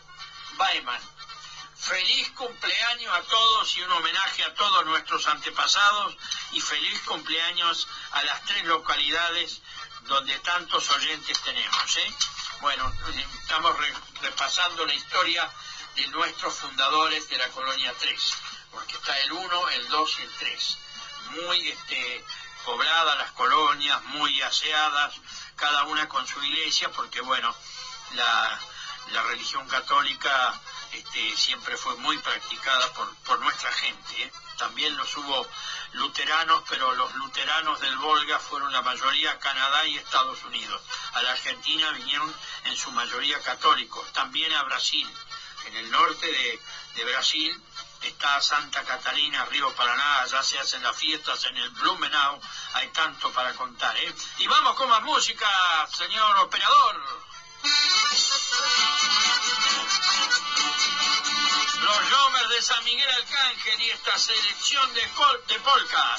Baiman. Feliz cumpleaños a todos y un homenaje a todos nuestros antepasados y feliz cumpleaños a las tres localidades donde tantos oyentes tenemos. ¿eh? Bueno, estamos re- repasando la historia de nuestros fundadores de la colonia 3, porque está el 1, el 2 y el 3. Muy este, pobladas las colonias, muy aseadas, cada una con su iglesia, porque bueno, la, la religión católica este, siempre fue muy practicada por, por nuestra gente. ¿eh? También los hubo luteranos, pero los luteranos del Volga fueron la mayoría Canadá y Estados Unidos. A la Argentina vinieron en su mayoría católicos, también a Brasil. En el norte de, de Brasil está Santa Catalina, Río Paraná, allá se hacen las fiestas en el Blumenau, hay tanto para contar. ¿eh? Y vamos con más música, señor operador. Los Jomers de San Miguel Arcángel y esta selección de, de polka.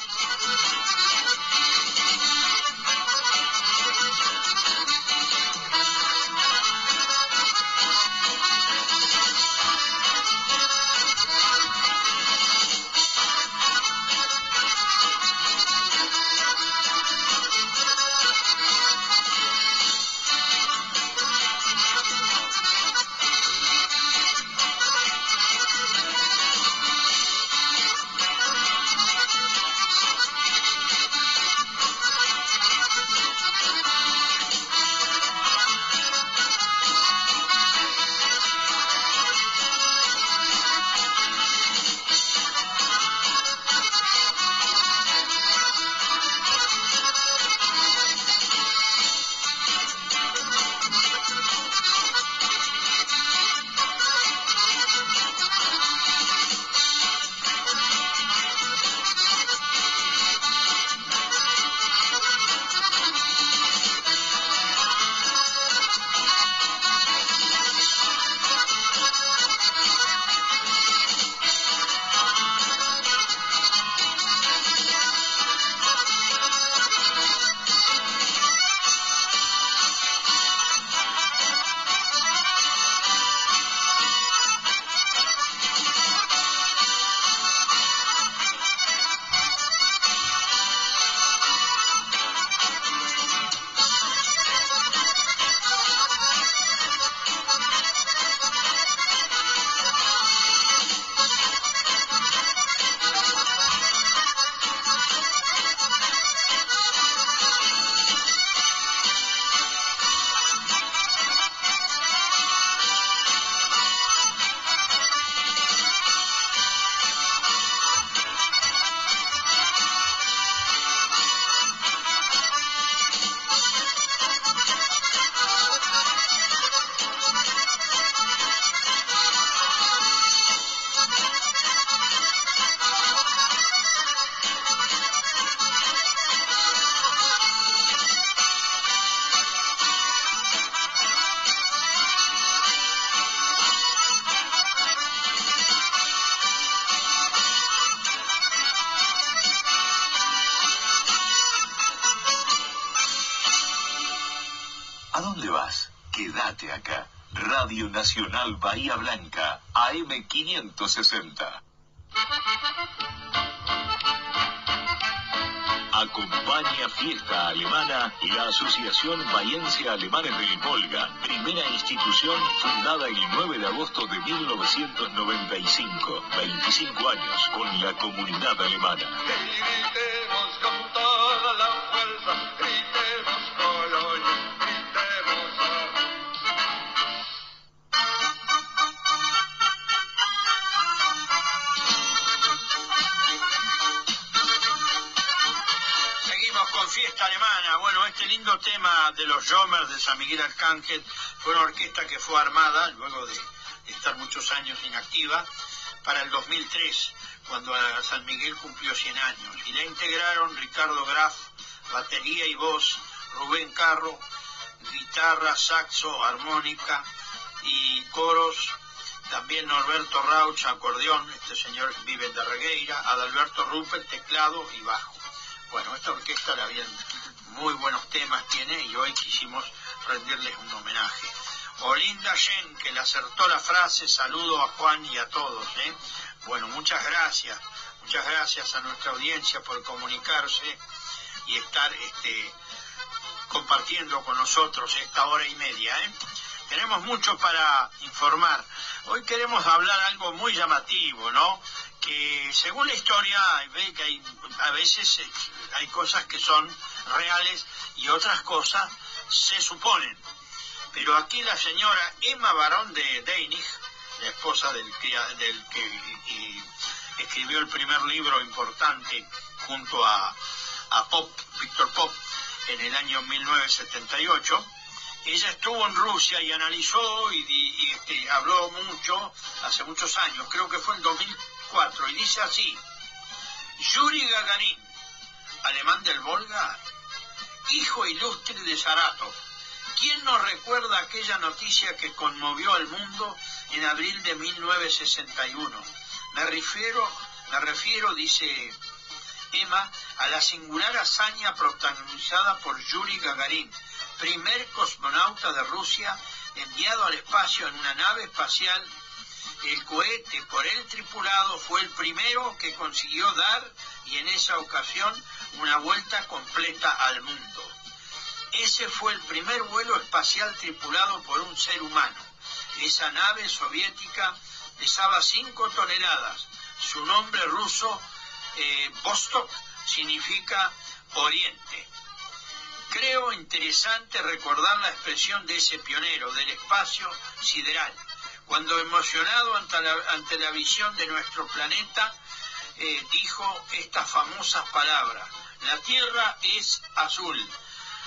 Nacional Bahía Blanca, AM560. Acompaña Fiesta Alemana la Asociación Bahiense Alemanes del Volga, primera institución fundada el 9 de agosto de 1995, 25 años con la comunidad alemana. Gritemos con toda la fuerza, gritemos fiesta alemana. Bueno, este lindo tema de los Jomers de San Miguel Arcángel fue una orquesta que fue armada luego de estar muchos años inactiva para el 2003, cuando San Miguel cumplió 100 años. Y la integraron Ricardo Graf, batería y voz, Rubén Carro, guitarra, saxo, armónica y coros. También Norberto Rauch, acordeón, este señor vive de Regueira, Adalberto Ruppel, teclado y bajo. Bueno, esta orquesta la bien, muy buenos temas tiene y hoy quisimos rendirles un homenaje. Olinda Yen, que le acertó la frase, saludo a Juan y a todos. ¿eh? Bueno, muchas gracias, muchas gracias a nuestra audiencia por comunicarse y estar este, compartiendo con nosotros esta hora y media. ¿eh? Tenemos mucho para informar. Hoy queremos hablar algo muy llamativo, ¿no? Que según la historia, ve que hay, a veces eh, hay cosas que son reales y otras cosas se suponen. Pero aquí la señora Emma Barón de Deinig, la esposa del, del que escribió el primer libro importante junto a, a Pop, Víctor Pop, en el año 1978, ella estuvo en Rusia y analizó y, este, habló mucho, hace muchos años, creo que fue en 2004, y dice así, Yuri Gagarin, alemán del Volga, hijo ilustre de Saratov, ¿quién nos recuerda aquella noticia que conmovió al mundo en abril de 1961? Me refiero, me refiero, dice A la singular hazaña protagonizada por Yuri Gagarin, primer cosmonauta de Rusia enviado al espacio en una nave espacial. El cohete por él tripulado fue el primero que consiguió dar, y en esa ocasión, una vuelta completa al mundo. Ese fue el primer vuelo espacial tripulado por un ser humano. Esa nave soviética pesaba 5 toneladas. Su nombre ruso, eh, Vostok, significa Oriente. Creo interesante recordar la expresión de ese pionero del espacio sideral, cuando emocionado ante la, ante la visión de nuestro planeta, eh, dijo estas famosas palabras, la Tierra es azul.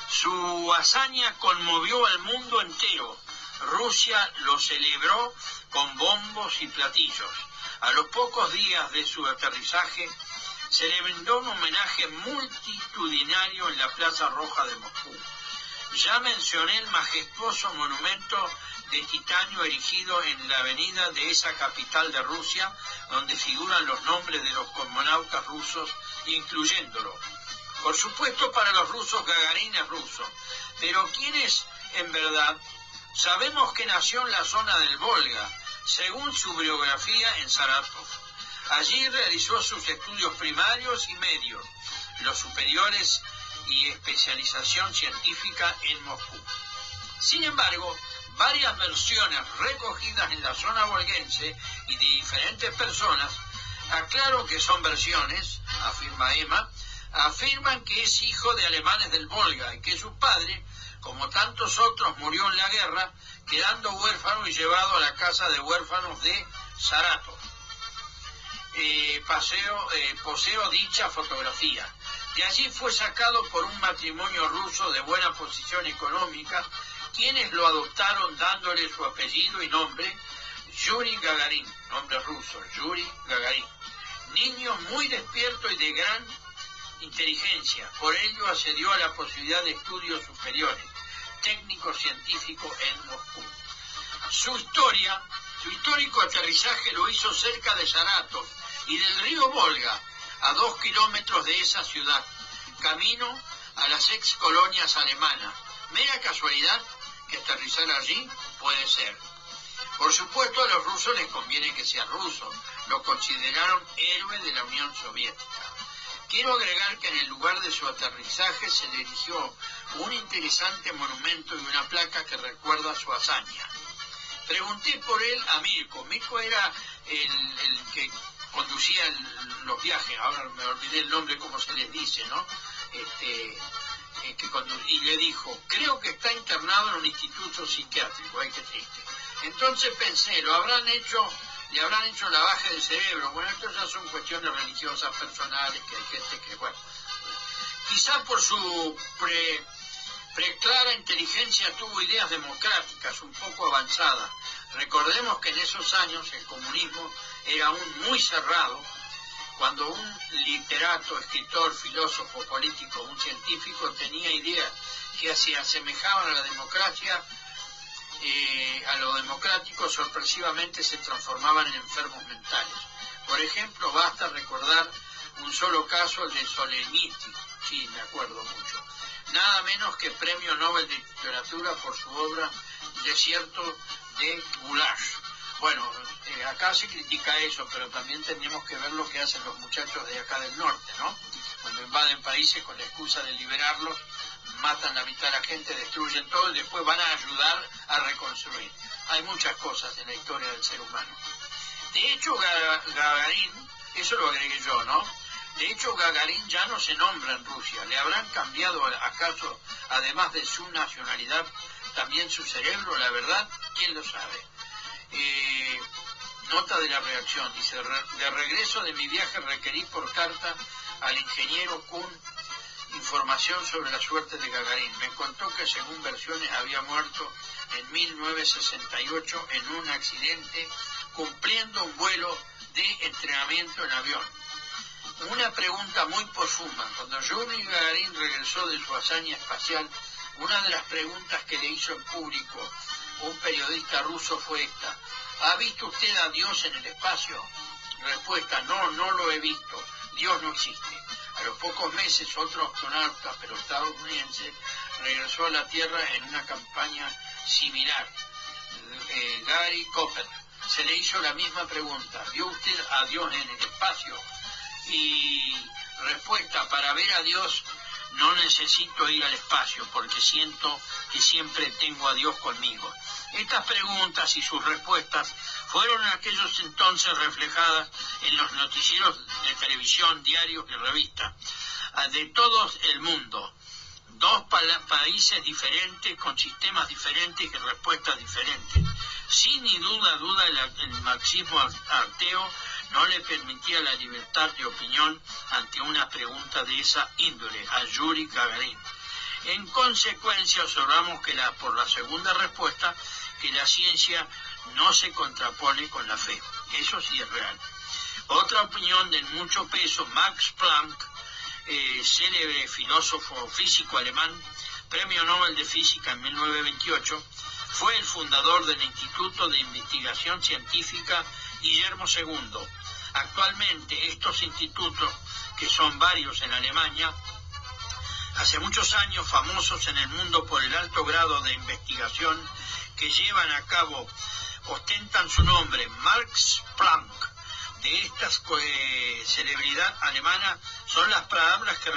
Su hazaña conmovió al mundo entero. Rusia lo celebró con bombos y platillos. A los pocos días de su aterrizaje, se le brindó un homenaje multitudinario en la Plaza Roja de Moscú. Ya mencioné el majestuoso monumento de titanio erigido en la avenida de esa capital de Rusia, donde figuran los nombres de los cosmonautas rusos, incluyéndolo. Por supuesto, para los rusos Gagarin es ruso, pero ¿quién es en verdad? Sabemos que nació en la zona del Volga, según su biografía en Saratov. Allí realizó sus estudios primarios y medios, los superiores y especialización científica en Moscú. Sin embargo, varias versiones recogidas en la zona volguense y de diferentes personas, aclaro que son versiones, afirma Emma, afirman que es hijo de alemanes del Volga y que su padre, como tantos otros, murió en la guerra, quedando huérfano y llevado a la casa de huérfanos de Saratov. Eh, paseo, eh, poseo dicha fotografía. De allí fue sacado por un matrimonio ruso de buena posición económica, quienes lo adoptaron dándole su apellido y nombre, Yuri Gagarin, nombre ruso, Yuri Gagarin. Niño muy despierto y de gran inteligencia, por ello accedió a la posibilidad de estudios superiores, técnico científico en Moscú. Su historia, su histórico aterrizaje lo hizo cerca de Saratov y del río Volga, a dos kilómetros de esa ciudad, camino a las ex colonias alemanas. Mera casualidad que aterrizar allí puede ser. Por supuesto, a los rusos les conviene que sea ruso. Lo consideraron héroe de la Unión Soviética. Quiero agregar que en el lugar de su aterrizaje se le erigió un interesante monumento y una placa que recuerda su hazaña. Pregunté por él a Mirko. Mirko era el, que conducía los viajes, ahora me olvidé el nombre, como se les dice, ¿no? Este, eh, y le dijo, creo que está internado en un instituto psiquiátrico, ay, qué triste. Entonces pensé, lo habrán hecho, le habrán hecho lavaje de cerebro. Bueno, esto ya son cuestiones religiosas personales, que hay gente que, bueno, quizá por su pre, preclara inteligencia tuvo ideas democráticas un poco avanzadas. Recordemos que en esos años el comunismo era aún muy cerrado, cuando un literato, escritor, filósofo, político, un científico tenía ideas que se asemejaban a la democracia, eh, a lo democrático sorpresivamente se transformaban en enfermos mentales. Por ejemplo, basta recordar un solo caso, el de Solzhenitsyn, sí, me acuerdo mucho. Nada menos que premio Nobel de Literatura por su obra Desierto de Goulash. Bueno, eh, acá se critica eso, pero también tenemos que ver lo que hacen los muchachos de acá del norte, ¿no? Cuando invaden países con la excusa de liberarlos, matan la mitad de la gente, destruyen todo y después van a ayudar a reconstruir. Hay muchas cosas en la historia del ser humano. De hecho, Ga- Gagarin, eso lo agregué yo, ¿no? De hecho, Gagarin ya no se nombra en Rusia. ¿Le habrán cambiado acaso, además de su nacionalidad, también su cerebro? La verdad, ¿quién lo sabe? Eh, nota de la reacción, dice, "Re- de regreso de mi viaje requerí por carta al ingeniero Kuhn información sobre la suerte de Gagarin. Me contó que según versiones había muerto en 1968 en un accidente cumpliendo un vuelo de entrenamiento en avión. Una pregunta muy profunda. Cuando Yuri Gagarin regresó de su hazaña espacial, una de las preguntas que le hizo en público un periodista ruso fue esta. ¿Ha visto usted a Dios en el espacio? Respuesta, no, no lo he visto. Dios no existe. A los pocos meses, otro astronauta, pero estadounidense, regresó a la Tierra en una campaña similar. Eh, Gary Cooper. Se le hizo la misma pregunta. ¿Vio usted a Dios en el espacio? Y respuesta, para ver a Dios no necesito ir al espacio porque siento que siempre tengo a Dios conmigo. Estas preguntas y sus respuestas fueron en aquellos entonces reflejadas en los noticieros de televisión, diarios y revistas ah, de todo el mundo. Dos países diferentes, con sistemas diferentes y respuestas diferentes. Sin ni duda, duda, el, marxismo ar- ateo no le permitía la libertad de opinión ante una pregunta de esa índole, a Yuri Gagarin. En consecuencia, observamos que la, por la segunda respuesta, que la ciencia no se contrapone con la fe. Eso sí es real. Otra opinión de mucho peso, Max Planck, eh, célebre filósofo físico alemán, premio Nobel de Física en 1928, fue el fundador del Instituto de Investigación Científica Guillermo II. Actualmente estos institutos, que son varios en Alemania, hace muchos años famosos en el mundo por el alto grado de investigación que llevan a cabo, ostentan su nombre, Max Planck. De esta eh, celebridad alemana son las palabras que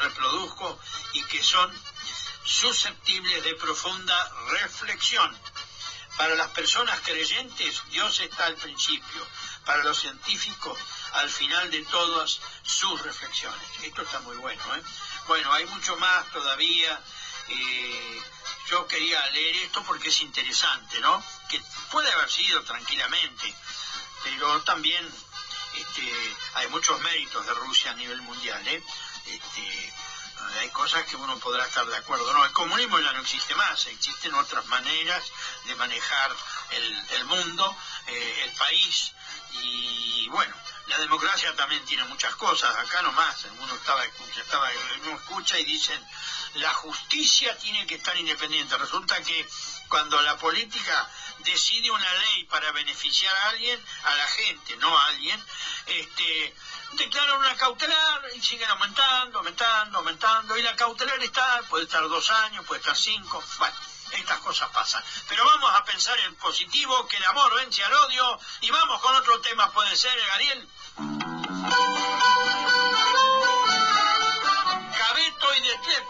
reproduzco y que son susceptibles de profunda reflexión. Para las personas creyentes, Dios está al principio. Para los científicos, al final de todas sus reflexiones. Esto está muy bueno, ¿eh? Bueno, hay mucho más todavía. eh, yo quería leer esto porque es interesante, ¿no? Que puede haber sido tranquilamente, pero también este, hay muchos méritos de Rusia a nivel mundial, ¿eh? Este, hay cosas que uno podrá estar de acuerdo. No, el comunismo ya no existe más, existen otras maneras de manejar el, el mundo, eh, el país, y bueno, la democracia también tiene muchas cosas. Acá nomás, uno estaba, estaba, uno escucha y dicen, la justicia tiene que estar independiente. Resulta que cuando la política decide una ley para beneficiar a alguien, a la gente, no a alguien, este, declaran una cautelar y siguen aumentando, aumentando, aumentando, y la cautelar está, puede estar dos años, puede estar cinco, bueno, estas cosas pasan. Pero vamos a pensar en positivo, que el amor vence al odio, y vamos con otro tema, puede ser, Ariel. Cabeto y de Tlep,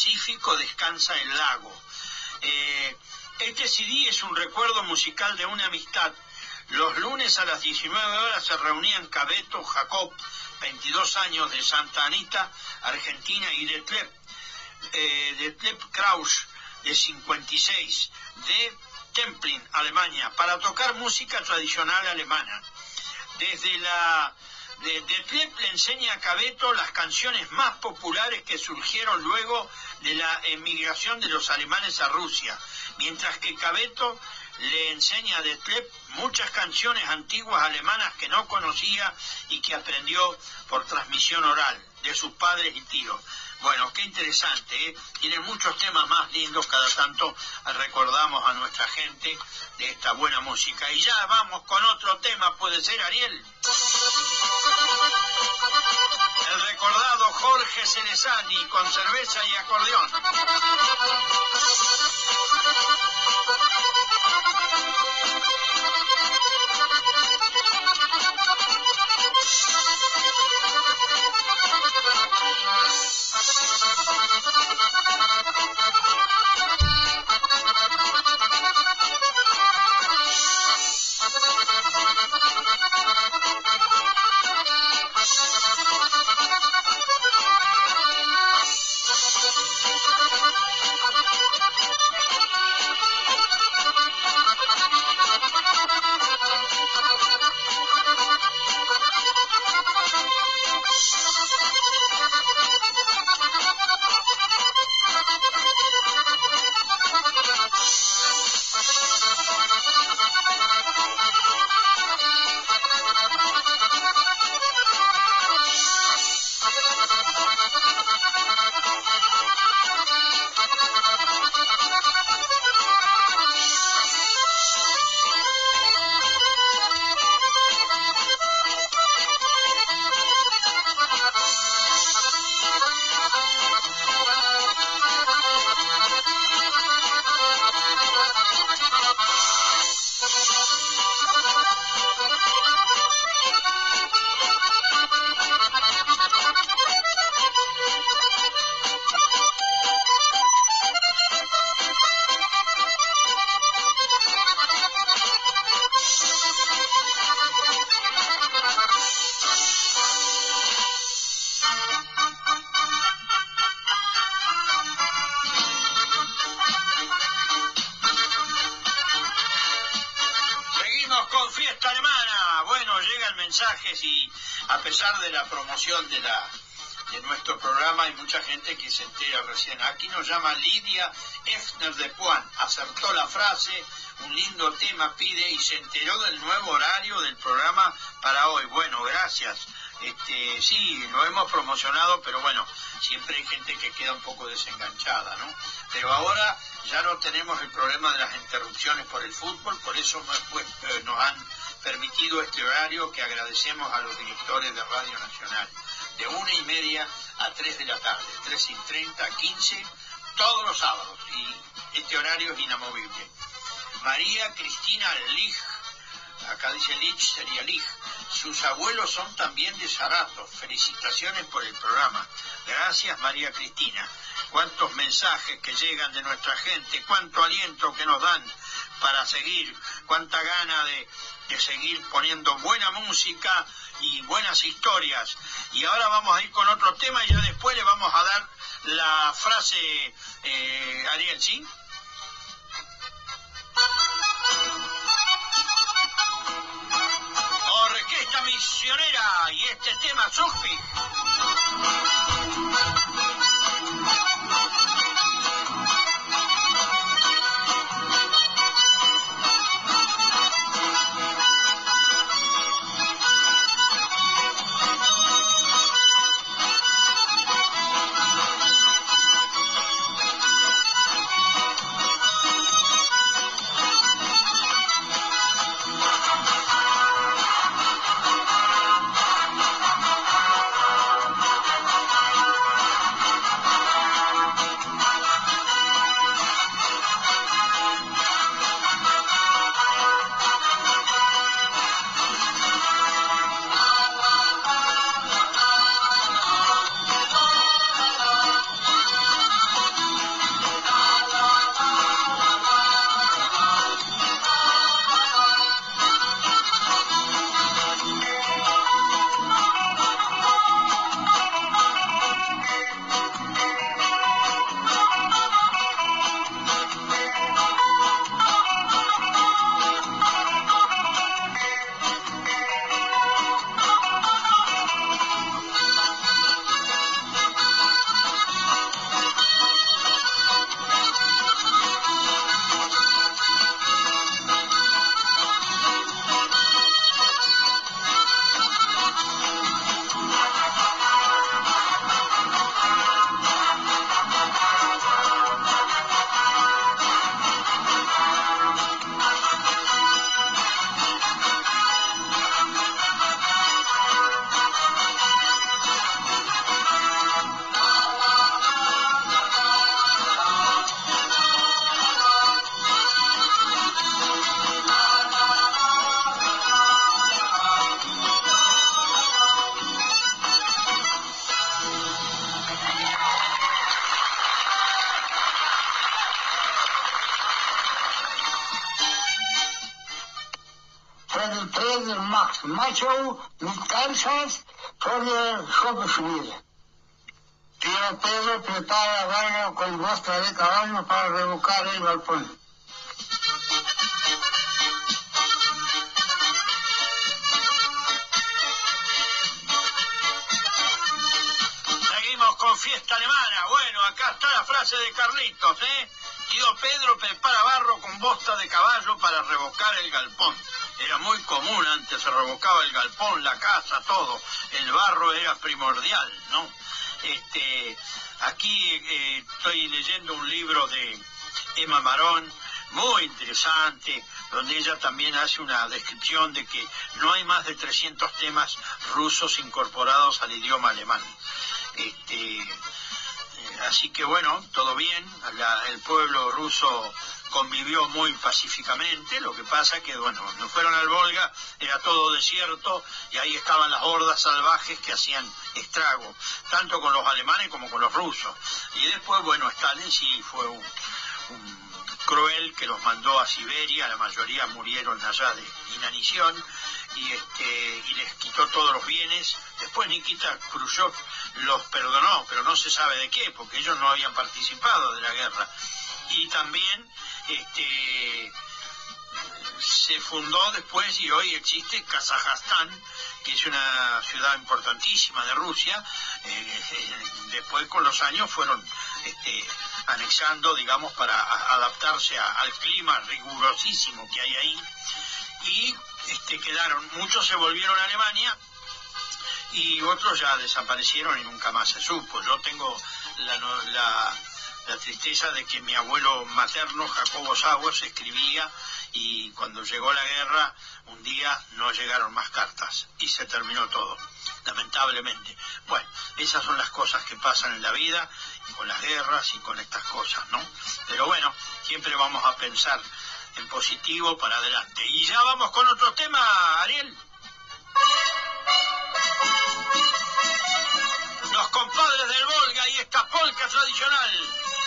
Pacífico descansa el lago. Eh, este CD es un recuerdo musical de una amistad. Los lunes a las 19 horas se reunían Cabeto, Jacob, 22 años de Santa Anita, Argentina, y de Pleb, eh, de Tlep Krausch, de 56, de Templin, Alemania, para tocar música tradicional alemana. Desde la de, le enseña a Cabeto las canciones más populares que surgieron luego de la emigración de los alemanes a Rusia, mientras que Cabeto le enseña a De Tlep muchas canciones antiguas alemanas que no conocía y que aprendió por transmisión oral de sus padres y tíos. Bueno, qué interesante, ¿eh? Tienen muchos temas más lindos, cada tanto recordamos a nuestra gente de esta buena música. Y ya vamos con otro tema, ¿puede ser, Ariel? El recordado Jorge Cerezani con cerveza y acordeón. Aquí nos llama Lidia Efner de Puan. Acertó la frase, un lindo tema pide y se enteró del nuevo horario del programa para hoy. Bueno, gracias. Este, sí, lo hemos promocionado, pero bueno, siempre hay gente que queda un poco desenganchada, ¿no? Pero ahora ya no tenemos el problema de las interrupciones por el fútbol, por eso pues, eh, nos han permitido este horario que agradecemos a los directores de Radio Nacional, de una y media a tres de la tarde, tres y treinta, quince, todos los sábados, y este horario es inamovible. María Cristina Lig, acá dice Lich, sería Lig, sus abuelos son también de Sarato. Felicitaciones por el programa. Gracias María Cristina. Cuántos mensajes que llegan de nuestra gente, cuánto aliento que nos dan para seguir, cuánta gana de, de seguir poniendo buena música y buenas historias. Y ahora vamos a ir con otro tema y ya después le vamos a dar la frase, eh, Ariel, ¿sí? Misionera y este tema, Suspi. Era muy común antes, se revocaba el galpón, la casa, todo. El barro era primordial, ¿no? Este, aquí eh, estoy leyendo un libro de Emma Marón, muy interesante, donde ella también hace una descripción de que no hay más de 300 temas rusos incorporados al idioma alemán. Este, así que bueno, todo bien, el pueblo ruso convivió muy pacíficamente, lo que pasa que bueno, cuando fueron al Volga era todo desierto y ahí estaban las hordas salvajes que hacían estrago, tanto con los alemanes como con los rusos. Y después, bueno, Stalin sí fue un cruel que los mandó a Siberia, la mayoría murieron allá de inanición y este y les quitó todos los bienes. Después Nikita Khrushchev los perdonó, pero no se sabe de qué, porque ellos no habían participado de la guerra. Y también este se fundó después y hoy existe Kazajstán, que es una ciudad importantísima de Rusia. Eh, eh, después con los años fueron este, anexando, digamos, para adaptarse a- al clima rigurosísimo que hay ahí. Y este, quedaron, muchos se volvieron a Alemania y otros ya desaparecieron y nunca más se supo. Yo tengo la, la- la tristeza de que mi abuelo materno, Jacobo Sauers, escribía y cuando llegó la guerra, un día no llegaron más cartas y se terminó todo, lamentablemente. Bueno, esas son las cosas que pasan en la vida, y con las guerras y con estas cosas, ¿no? Pero bueno, siempre vamos a pensar en positivo para adelante. Y ya vamos con otro tema, Ariel. Los compadres del Volga y esta polca tradicional.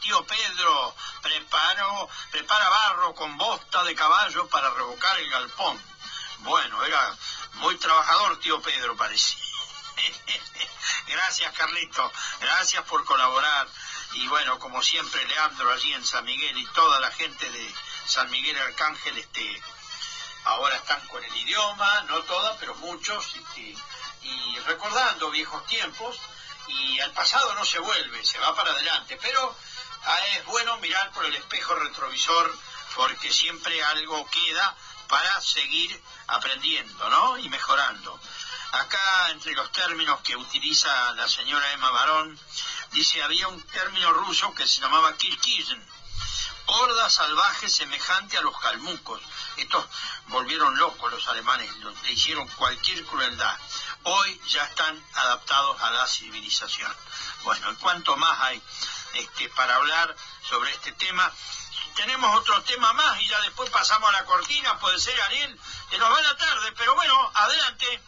tío Pedro, preparo, prepara barro con bosta de caballo para revocar el galpón. Bueno, era muy trabajador tío Pedro, parece. Gracias, Carlito. Gracias por colaborar. Y bueno, como siempre, Leandro allí en San Miguel y toda la gente de San Miguel Arcángel, este, ahora están con el idioma, no todas, pero muchos, este, y recordando viejos tiempos, y al pasado no se vuelve, se va para adelante, pero ah, es bueno mirar por el espejo retrovisor, porque siempre algo queda para seguir aprendiendo, ¿no? Y mejorando. Acá, entre los términos que utiliza la señora Emma Barón, dice, había un término ruso que se llamaba kirkisen, horda salvaje semejante a los calmucos. Estos volvieron locos los alemanes, le hicieron cualquier crueldad. Hoy ya están adaptados a la civilización. Bueno, ¿y cuánto más hay este, para hablar sobre este tema? Tenemos otro tema más y ya después pasamos a la cortina, puede ser Ariel, que nos va la tarde, pero bueno, adelante.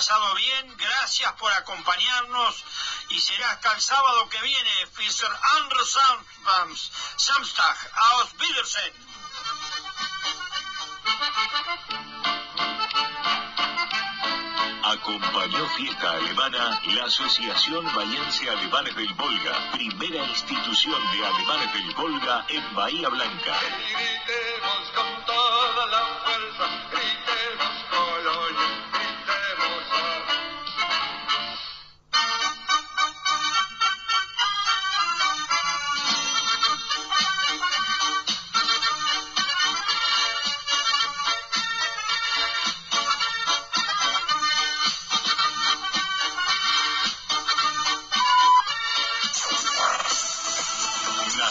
Pasado bien. Gracias por acompañarnos y será hasta el sábado que viene. Fischer Anderson Samstag. Aus Wiedersehen. Acompañó Fiesta Alemana la Asociación Bahiense Alemanes del Volga, primera institución de alemanes del Volga en Bahía Blanca.